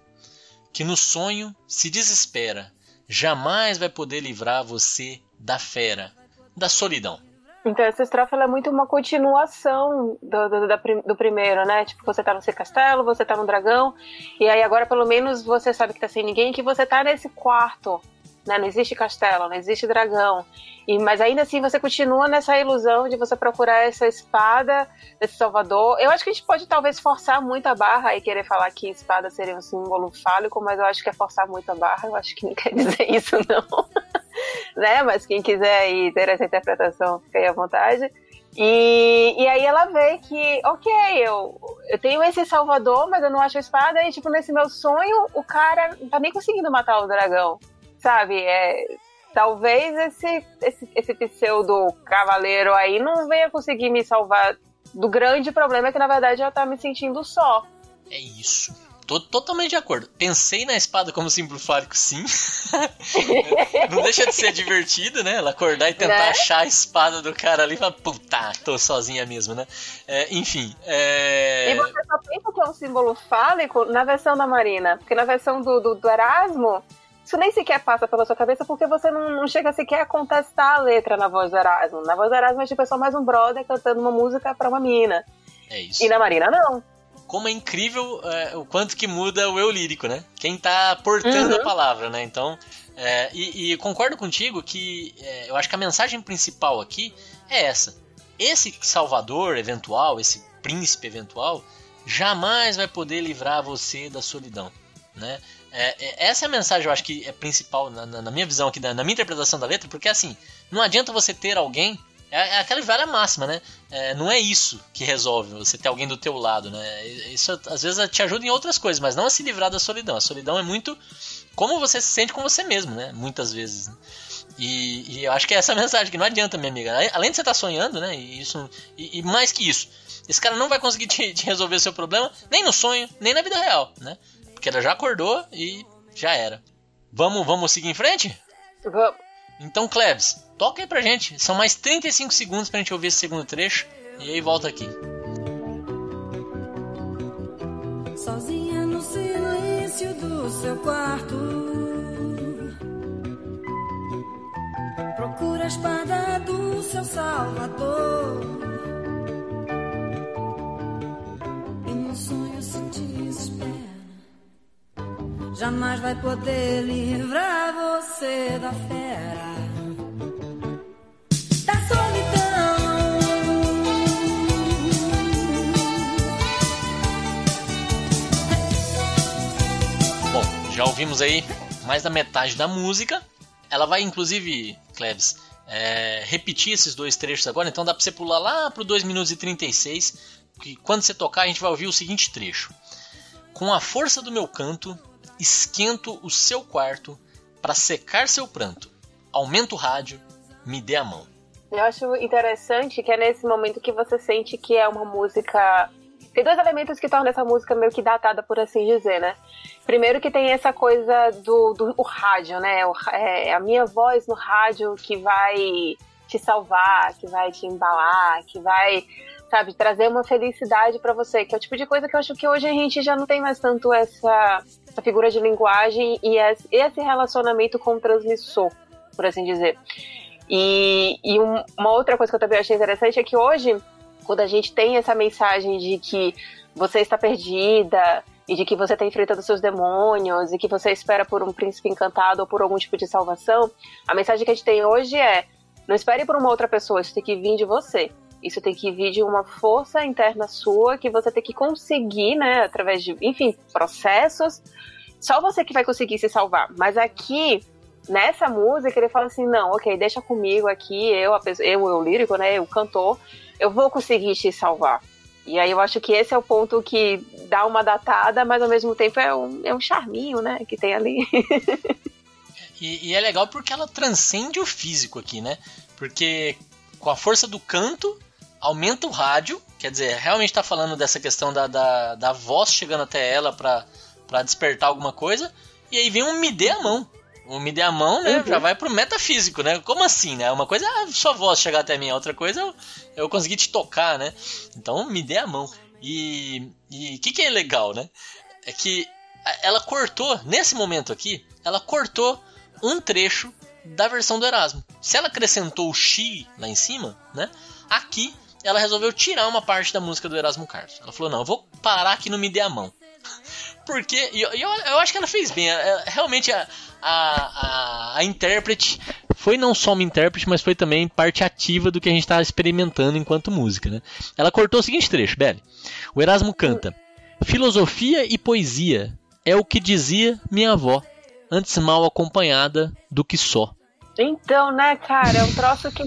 que no sonho se desespera, jamais vai poder livrar você da fera, da solidão. Então essa estrofe é muito uma continuação do, do, do, primeiro, né? Tipo, você tá no seu castelo, você tá no dragão, e aí agora pelo menos você sabe que tá sem ninguém, que você tá nesse quarto, né? Não existe castelo, não existe dragão. E, mas ainda assim você continua nessa ilusão de você procurar essa espada desse Salvador. Eu acho que a gente pode talvez forçar muito a barra e querer falar que espada seria um símbolo fálico, mas eu acho que é forçar muito a barra. Eu acho que não quer dizer isso, não. né? Mas quem quiser aí ter essa interpretação, fica aí à vontade. E, e aí ela vê que, ok, eu, eu tenho esse Salvador, mas eu não acho a espada, e tipo, nesse meu sonho, o cara não tá nem conseguindo matar o dragão. Sabe? É, talvez esse, esse, esse pseudo cavaleiro aí não venha conseguir me salvar do grande problema que na verdade eu tá me sentindo só. É isso. Tô totalmente de acordo. Pensei na espada como símbolo fálico, sim. não deixa de ser divertido, né? Ela acordar e tentar né? achar a espada do cara ali e falar, puta, tô sozinha mesmo, né? É, enfim. É... E você só pensa que é um símbolo fálico na versão da Marina. Porque na versão do, do, do Erasmo, isso nem sequer passa pela sua cabeça porque você não, não, chega sequer a contestar a letra na voz do Erasmo. Na voz do Erasmo é tipo é só mais um brother cantando uma música pra uma mina. É isso. E na Marina não. Como é incrível é, o quanto que muda o eu lírico, né? Quem tá portando uhum. a palavra, né? Então, é, e, e, concordo contigo que é, eu acho que a mensagem principal aqui é essa. Esse salvador eventual, esse príncipe eventual, jamais vai poder livrar você da solidão, né? É, é, essa é a mensagem, eu acho que é principal na, na, na minha visão aqui, na, na, minha interpretação da letra, porque assim, não adianta você ter alguém. É, é aquela velha máxima, né? É, não é isso que resolve você ter alguém do teu lado, né? Isso às vezes te ajuda em outras coisas, mas não a se livrar da solidão. A solidão é muito como você se sente com você mesmo, né? Muitas vezes. Né? E, e, eu acho que é essa mensagem que não adianta, minha amiga. Além de você estar tá sonhando, né? E, isso, e, e, mais que isso, esse cara não vai conseguir te, te resolver o seu problema nem no sonho, nem na vida real, né? Porque ela já acordou e já era. Vamos, vamos seguir em frente? Vamos. Então, Klebs, toca aí pra gente. São mais 35 segundos pra gente ouvir esse segundo trecho. E aí volta aqui. Sozinha no silêncio do seu quarto. Procura a espada do seu salvador. E no sonho se desespera jamais vai poder livrar você da fera. Da solidão. Bom, já ouvimos aí mais da metade da música. Ela vai, inclusive, Klebs, é, repetir esses dois trechos agora, então dá pra você pular lá pro 2 minutos e 36, que quando você tocar a gente vai ouvir o seguinte trecho. Com a força do meu canto, esquento o seu quarto para secar seu pranto. Aumento o rádio, me dê a mão. Eu acho interessante que é nesse momento que você sente que é uma música tem dois elementos que tornam essa música meio que datada, por assim dizer, né? Primeiro que tem essa coisa do, do o rádio, né? O, é a minha voz no rádio que vai te salvar, que vai te embalar, que vai, sabe, trazer uma felicidade para você, que é o tipo de coisa que eu acho que hoje a gente já não tem mais tanto essa, essa figura de linguagem e esse relacionamento com o transmissor, por assim dizer. E, e um, uma outra coisa que eu também achei interessante é que hoje, quando a gente tem essa mensagem de que você está perdida e de que você está enfrentando seus demônios e que você espera por um príncipe encantado ou por algum tipo de salvação, a mensagem que a gente tem hoje é: não espere por uma outra pessoa, isso tem que vir de você. Isso tem que vir de uma força interna sua que você tem que conseguir, né, através de, enfim, processos. Só você que vai conseguir se salvar. Mas aqui nessa música ele fala assim, não, ok, deixa comigo aqui, eu, a pessoa, eu, o lírico, né, o cantor, eu vou conseguir te salvar. E aí eu acho que esse é o ponto que dá uma datada, mas ao mesmo tempo é um, é um charminho, né, que tem ali. e, e é legal porque ela transcende o físico aqui, né? Porque com a força do canto, aumenta o rádio, quer dizer, realmente está falando dessa questão da, da, da voz chegando até ela para despertar alguma coisa, e aí vem um me dê a mão. O me dê a mão, né? Uhum. Já vai pro metafísico, né? Como assim, né? Uma coisa é a sua voz chegar até mim, outra coisa é eu conseguir te tocar, né? Então me dê a mão. E o que, que é legal, né? É que ela cortou, nesse momento aqui, ela cortou um trecho da versão do Erasmo. Se ela acrescentou o Xi lá em cima, né? Aqui ela resolveu tirar uma parte da música do Erasmo Carlos. Ela falou: não, eu vou parar aqui no Me Dê a Mão. Porque eu, eu, eu, acho que ela fez bem. Realmente a, a, a, a intérprete foi não só uma intérprete, mas foi também parte ativa do que a gente estava experimentando enquanto música. Né? Ela cortou o seguinte trecho, Belly. O Erasmo canta: Filosofia e poesia é o que dizia minha avó, antes mal acompanhada do que só. Então, né, cara, é um troço que,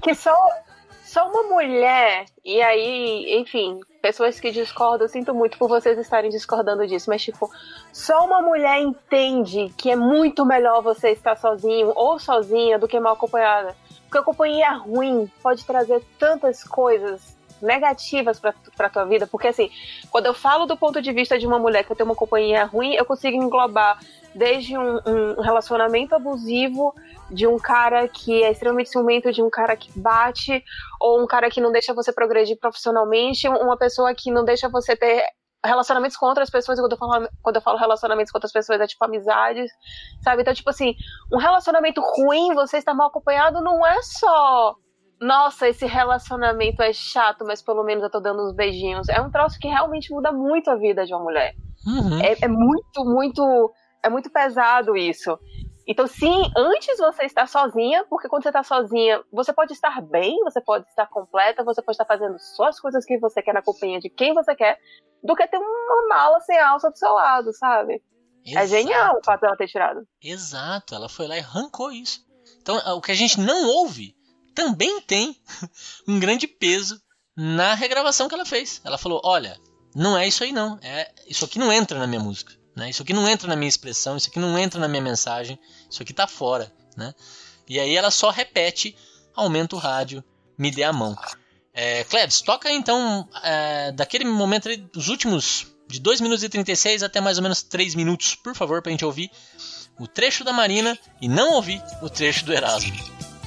que só, só uma mulher, e aí, enfim, pessoas que discordam, sinto muito por vocês estarem discordando disso, mas tipo, só uma mulher entende que é muito melhor você estar sozinho ou sozinha do que mal acompanhada. Porque a companhia ruim pode trazer tantas coisas negativas para tua vida, porque assim, quando eu falo do ponto de vista de uma mulher que tem uma companhia ruim, eu consigo englobar desde um, um, relacionamento abusivo de um cara que é extremamente ciumento, de um cara que bate, ou um cara que não deixa você progredir profissionalmente, uma pessoa que não deixa você ter relacionamentos com outras pessoas, quando eu falo, quando eu falo relacionamentos com outras pessoas, é tipo amizades, sabe? Então, tipo assim, um relacionamento ruim, você está mal acompanhado, não é só nossa, esse relacionamento é chato, mas pelo menos eu tô dando uns beijinhos. É um troço que realmente muda muito a vida de uma mulher. Uhum. É, é, muito, muito é muito pesado isso. Então, sim, antes você estar sozinha, porque quando você está sozinha, você pode estar bem, você pode estar completa, você pode estar fazendo só as coisas que você quer na companhia de quem você quer, do que ter uma mala sem alça do seu lado, sabe? É Exato. É genial o fato dela ter tirado. Exato, ela foi lá e arrancou isso. Então, o que a gente não ouve também tem um grande peso na regravação que ela fez. Ela falou: olha, não é isso aí não, é isso aqui não entra na minha música. Né? Isso aqui não entra na minha expressão, isso aqui não entra na minha mensagem, isso aqui está fora. Né? E aí ela só repete, aumenta o rádio, me dê a mão. É, Klebs, toca então é, daquele momento, os últimos de 2 minutos e 36 até mais ou menos 3 minutos, por favor, para a gente ouvir o trecho da Marina e não ouvir o trecho do Erasmo.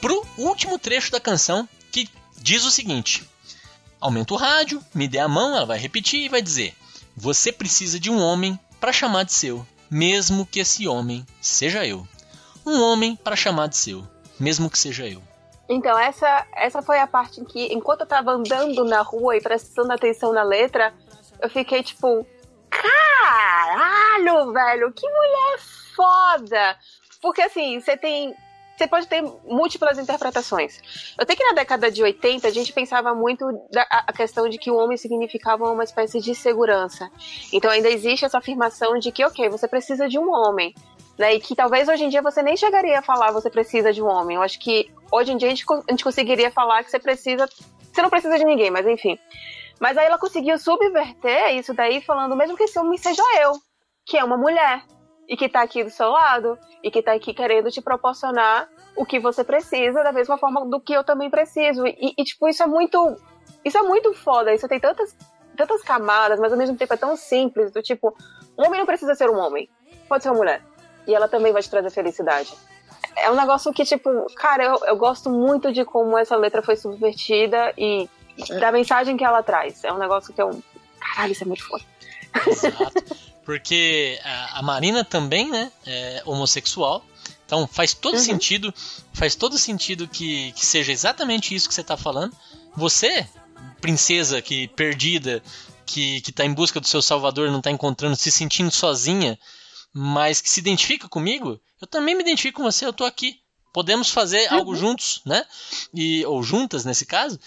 pro último trecho da canção que diz o seguinte: Aumenta o rádio, me dê a mão, ela vai repetir e vai dizer: Você precisa de um homem para chamar de seu, mesmo que esse homem seja eu. Um homem para chamar de seu, mesmo que seja eu. Então, essa, essa foi a parte em que, enquanto eu tava andando na rua e prestando atenção na letra, eu fiquei tipo, caralho, velho, que mulher foda! Porque assim, você tem você pode ter múltiplas interpretações. Eu sei que na década de 80 a gente pensava muito da a questão de que o homem significava uma espécie de segurança. Então ainda existe essa afirmação de que, ok, você precisa de um homem. Né, e que talvez hoje em dia você nem chegaria a falar você precisa de um homem. Eu acho que hoje em dia a gente, a gente conseguiria falar que você precisa. Você não precisa de ninguém, mas enfim. Mas aí ela conseguiu subverter isso daí, falando mesmo que esse homem seja eu, que é uma mulher e que tá aqui do seu lado e que tá aqui querendo te proporcionar o que você precisa da mesma forma do que eu também preciso. E, e tipo, isso é muito. Isso é muito foda. Isso tem tantas, tantas camadas, mas ao mesmo tempo é tão simples. Do tipo, um homem não precisa ser um homem. Pode ser uma mulher. E ela também vai te trazer felicidade. É um negócio que, tipo, cara, eu, eu gosto muito de como essa letra foi subvertida e da mensagem que ela traz. É um negócio que eu. Caralho, isso é muito foda. Exato. Porque a, a Marina também, né, é homossexual. Então faz todo uhum. sentido, faz todo sentido que, que seja exatamente isso que você está falando. Você, princesa que perdida, que, que tá em busca do seu salvador, não está encontrando, se sentindo sozinha, mas que se identifica comigo, eu também me identifico com você, eu tô aqui. Podemos fazer uhum. algo juntos, né? E, ou juntas, nesse caso.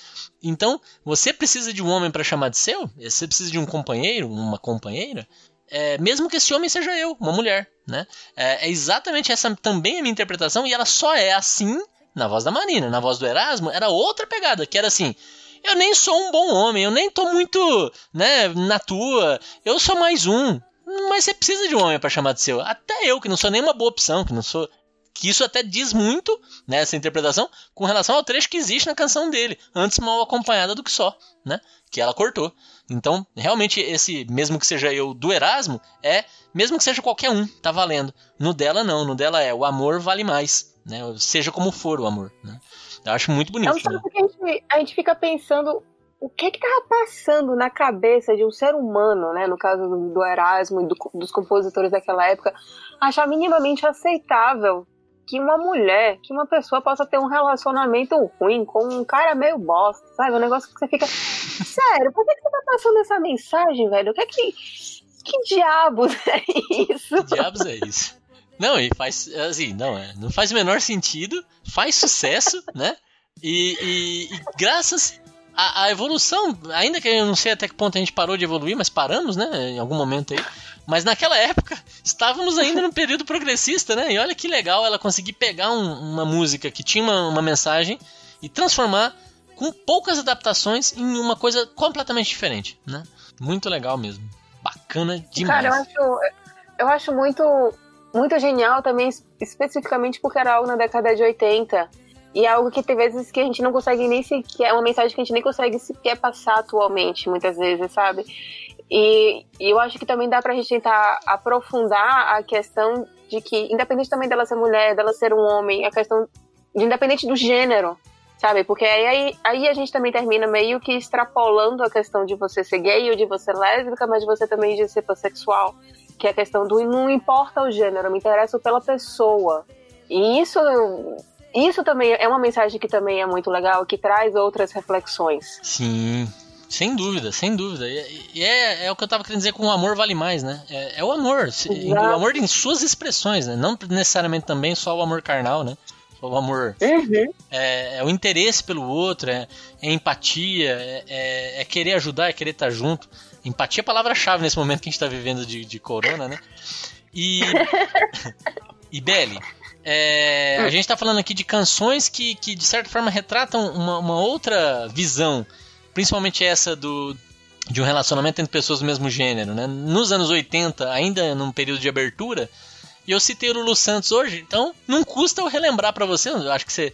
Então, você precisa de um homem para chamar de seu? Você precisa de um companheiro, uma companheira? É, mesmo que esse homem seja eu, uma mulher, né? É, é, exatamente essa também a minha interpretação e ela só é assim na voz da Marina, na voz do Erasmo era outra pegada, que era assim, eu nem sou um bom homem, eu nem tô muito, né, na tua, eu sou mais um. Mas você precisa de um homem para chamar de seu. Até eu, que não sou nenhuma boa opção, que não sou que isso até diz muito nessa né, interpretação com relação ao trecho que existe na canção dele, antes mal acompanhada do que só, né? Que ela cortou. Então, realmente, esse, mesmo que seja eu do Erasmo, é, mesmo que seja qualquer um, tá valendo. No dela, não. No dela é o amor vale mais, né? Seja como for o amor, né? Eu acho muito bonito. É um né? que a gente, a gente fica pensando o que que tava passando na cabeça de um ser humano, né? No caso do, do Erasmo e do, dos compositores daquela época, achar minimamente aceitável que uma mulher, que uma pessoa possa ter um relacionamento ruim com um cara meio bosta, sabe? Um negócio que você fica. Sério, por que, que você tá passando essa mensagem, velho? O que é que. Que diabos é isso? Que diabos é isso? Não, e faz. Assim, não, é, não faz o menor sentido, faz sucesso, né? E, e, e graças à, à evolução, ainda que eu não sei até que ponto a gente parou de evoluir, mas paramos, né? Em algum momento aí. Mas naquela época, estávamos ainda no período progressista, né? E olha que legal ela conseguir pegar um, uma música que tinha uma, uma, mensagem e transformar com poucas adaptações em uma coisa completamente diferente, né? Muito legal mesmo. Bacana demais. Cara, eu acho, eu acho muito, muito genial também, especificamente porque era algo na década de 80. E é algo que tem vezes que a gente não consegue nem sequer, é uma mensagem que a gente nem consegue sequer passar atualmente, muitas vezes, sabe? E, e, eu acho que também dá pra gente tentar aprofundar a questão de que, independente também dela ser mulher, dela ser um homem, a questão de independente do gênero, sabe? Porque aí, aí, a gente também termina meio que extrapolando a questão de você ser gay ou de você lésbica, mas de você também de ser pansexual, que é a questão do não importa o gênero, me interessa pela pessoa. E isso isso também é uma mensagem que também é muito legal, que traz outras reflexões. Sim, sem dúvida, sem dúvida. E, é, é, o que eu tava querendo dizer com o amor vale mais, né? É, é o amor. Exato. O amor em suas expressões, né? Não necessariamente também só o amor carnal, né? O amor uhum. é, é, o interesse pelo outro, é, é empatia, é, é, é querer ajudar, é querer estar junto. Empatia é a palavra-chave nesse momento que a gente está vivendo de, de corona, né? E. e Belly, é, a gente está falando aqui de canções que, que de certa forma retratam uma, uma outra visão principalmente essa do de um relacionamento entre pessoas do mesmo gênero, né? Nos anos 80, ainda num período de abertura, e eu citei o Lulu Santos hoje, então não custa eu relembrar para você, eu acho que você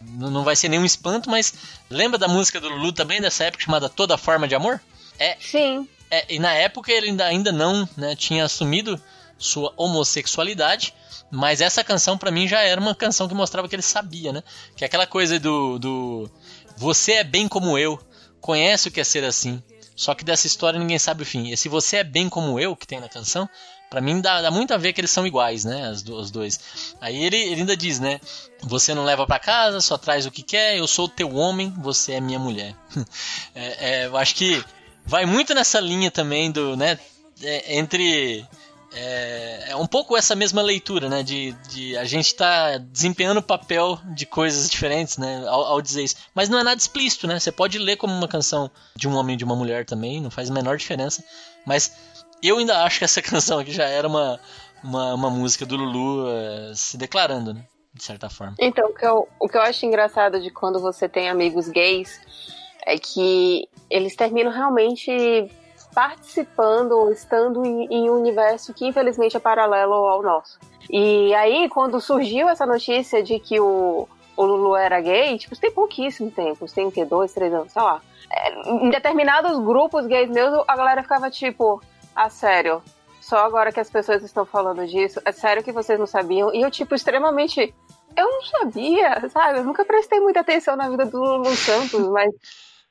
não vai ser nenhum espanto, mas lembra da música do Lulu também dessa época chamada Toda Forma de Amor? É. Sim. É, e na época ele ainda, ainda não né, tinha assumido sua homossexualidade, mas essa canção para mim já era uma canção que mostrava que ele sabia, né? Que é aquela coisa do, do você é bem como eu, conhece o que é ser assim. Só que dessa história ninguém sabe o fim. E se você é bem como eu, que tem na canção, para mim dá, dá, muito a ver que eles são iguais, né? Os, os dois. Aí ele, ele, ainda diz, né? Você não leva para casa, só traz o que quer. Eu sou teu homem, você é minha mulher. é, é, eu acho que vai muito nessa linha também do, né? É, entre é, é um pouco essa mesma leitura, né? De, de a gente tá desempenhando o papel de coisas diferentes, né? Ao, ao, dizer isso. Mas não é nada explícito, né? Você pode ler como uma canção de um homem e de uma mulher também, não faz a menor diferença. Mas eu ainda acho que essa canção aqui já era uma, uma, uma música do Lulu uh, se declarando, né? De certa forma. Então, o que, eu, o que eu acho engraçado de quando você tem amigos gays é que eles terminam realmente participando, estando em, em, um universo que infelizmente é paralelo ao nosso. E aí, quando surgiu essa notícia de que o, o Lulu era gay, tipo, tem pouquíssimo tempo, tem o quê? Dois, três anos, sei lá. É, em determinados grupos gays meus, a galera ficava tipo, ah, sério, só agora que as pessoas estão falando disso, é sério que vocês não sabiam? E eu, tipo, extremamente. Eu não sabia, sabe? Eu nunca prestei muita atenção na vida do Lulu Santos, mas.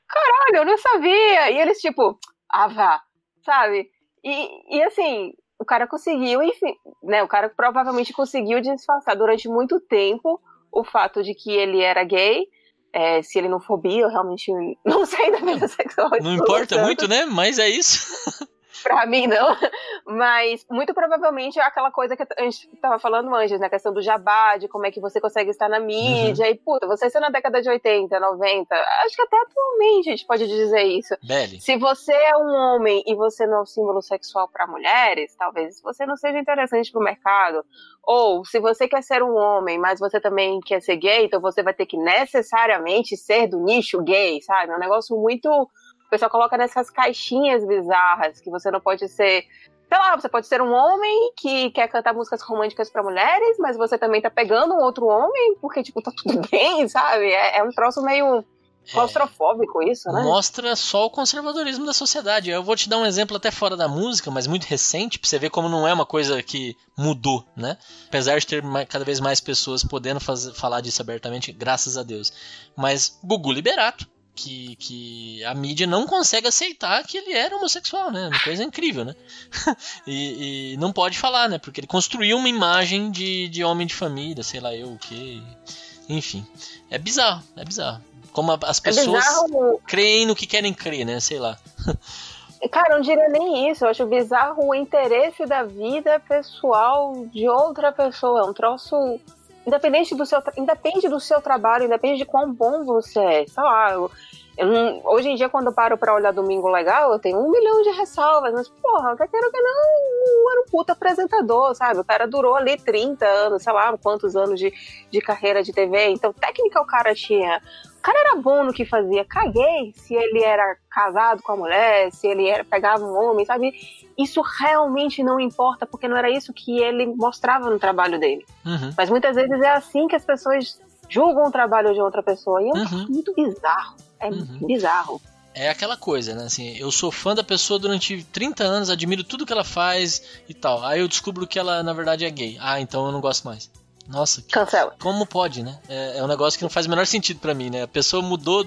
Caralho, eu não sabia! E eles, tipo, ah, vá, sabe? E, e assim, o cara conseguiu, enfim, né? O cara provavelmente conseguiu disfarçar durante muito tempo o fato de que ele era gay. É, se ele não fobia, eu realmente não sei da vida sexual. Não importa muito, né? Mas é isso. pra mim não. Mas muito provavelmente é aquela coisa que a gente tava falando antes, né? A questão do jabá, de como é que você consegue estar na mídia. Uhum. E, puta, você ser na década de 80, 90, acho que até atualmente a gente pode dizer isso. Belly. Se você é um homem e você não é um símbolo sexual para mulheres, talvez você não seja interessante pro mercado. Ou se você quer ser um homem, mas você também quer ser gay, então você vai ter que necessariamente ser do nicho gay, sabe? É um negócio muito o pessoal coloca nessas caixinhas bizarras que você não pode ser. Sei lá, você pode ser um homem que quer cantar músicas românticas para mulheres, mas você também tá pegando um outro homem, porque, tipo, tá tudo bem, sabe? É, é um troço meio claustrofóbico é, isso, né? Mostra só o conservadorismo da sociedade. Eu vou te dar um exemplo até fora da música, mas muito recente, pra você ver como não é uma coisa que mudou, né? Apesar de ter cada vez mais pessoas podendo fazer, falar disso abertamente, graças a Deus. Mas Gugu Liberato que, que a mídia não consegue aceitar que ele era homossexual, né? Uma coisa incrível, né? e, e, não pode falar, né? Porque ele construiu uma imagem de, de homem de família, sei lá eu o que. Enfim. É bizarro, é bizarro. Como as é pessoas é creem no que querem crer, né? Sei lá. Cara, não diria nem isso. Eu acho bizarro o interesse da vida pessoal de outra pessoa. É um troço independente do seu, independe do seu trabalho, independe de quão bom você é. Sei lá, eu, eu hoje em dia, quando eu paro pra olhar Domingo Legal, eu tenho um milhão de ressalvas, mas, porra, quer queira que não, era um puta apresentador, sabe? O cara durou ali 30 anos, sei lá, quantos anos de, de carreira de TV. Então, técnica o cara tinha. O cara era bom no que fazia. Caguei se ele era casado com a mulher, se ele era, pegava um homem, sabe? isso realmente não importa, porque não era isso que ele mostrava no trabalho dele. Uhum. Mas muitas vezes é assim que as pessoas julgam o trabalho de outra pessoa. E é uhum. muito bizarro. É uhum. bizarro. É aquela coisa, né? Assim, eu sou fã da pessoa durante 30 anos, admiro tudo que ela faz e tal. Aí eu descubro que ela, na verdade, é gay. Ah, então eu não gosto mais. Nossa, Cancela. como pode, né? É, é um negócio que não faz o menor sentido para mim, né? A pessoa mudou.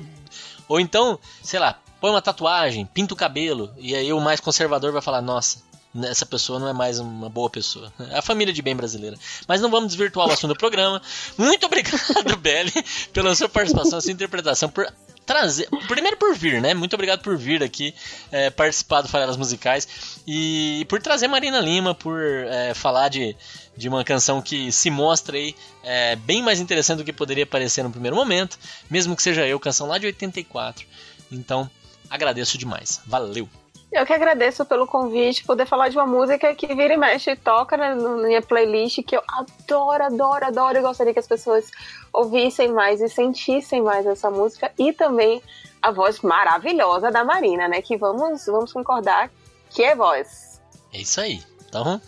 Ou então, sei lá, põe uma tatuagem, pinta o cabelo, e aí o mais conservador vai falar: nossa, essa pessoa não é mais uma boa pessoa. É a família de bem brasileira. Mas não vamos desvirtuar o assunto do programa. Muito obrigado, Belly, pela sua participação, sua interpretação, por trazer. Primeiro por vir, né? Muito obrigado por vir aqui é, participar do Farelas Musicais e por trazer Marina Lima, por é, falar de, de uma canção que se mostra aí é, bem mais interessante do que poderia parecer no primeiro momento, mesmo que seja eu, canção lá de 84. Então, Agradeço demais. Valeu! Eu que agradeço pelo convite, poder falar de uma música que vira e mexe e toca na minha playlist, que eu adoro, adoro, adoro e gostaria que as pessoas ouvissem mais e sentissem mais essa música e também a voz maravilhosa da Marina, né? Que vamos, vamos concordar que é voz. É isso aí. Então,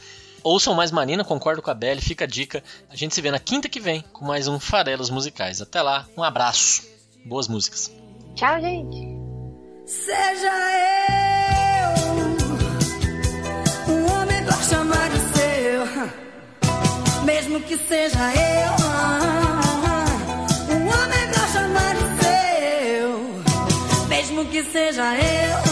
ouçam mais Marina, concordo com a Belle, fica a dica. A gente se vê na quinta que vem com mais um Farelos Musicais. Até lá, um abraço. Boas músicas. Tchau, gente. Seja eu mesmo que seja eu um homem pra chamar de seu, mesmo que seja eu.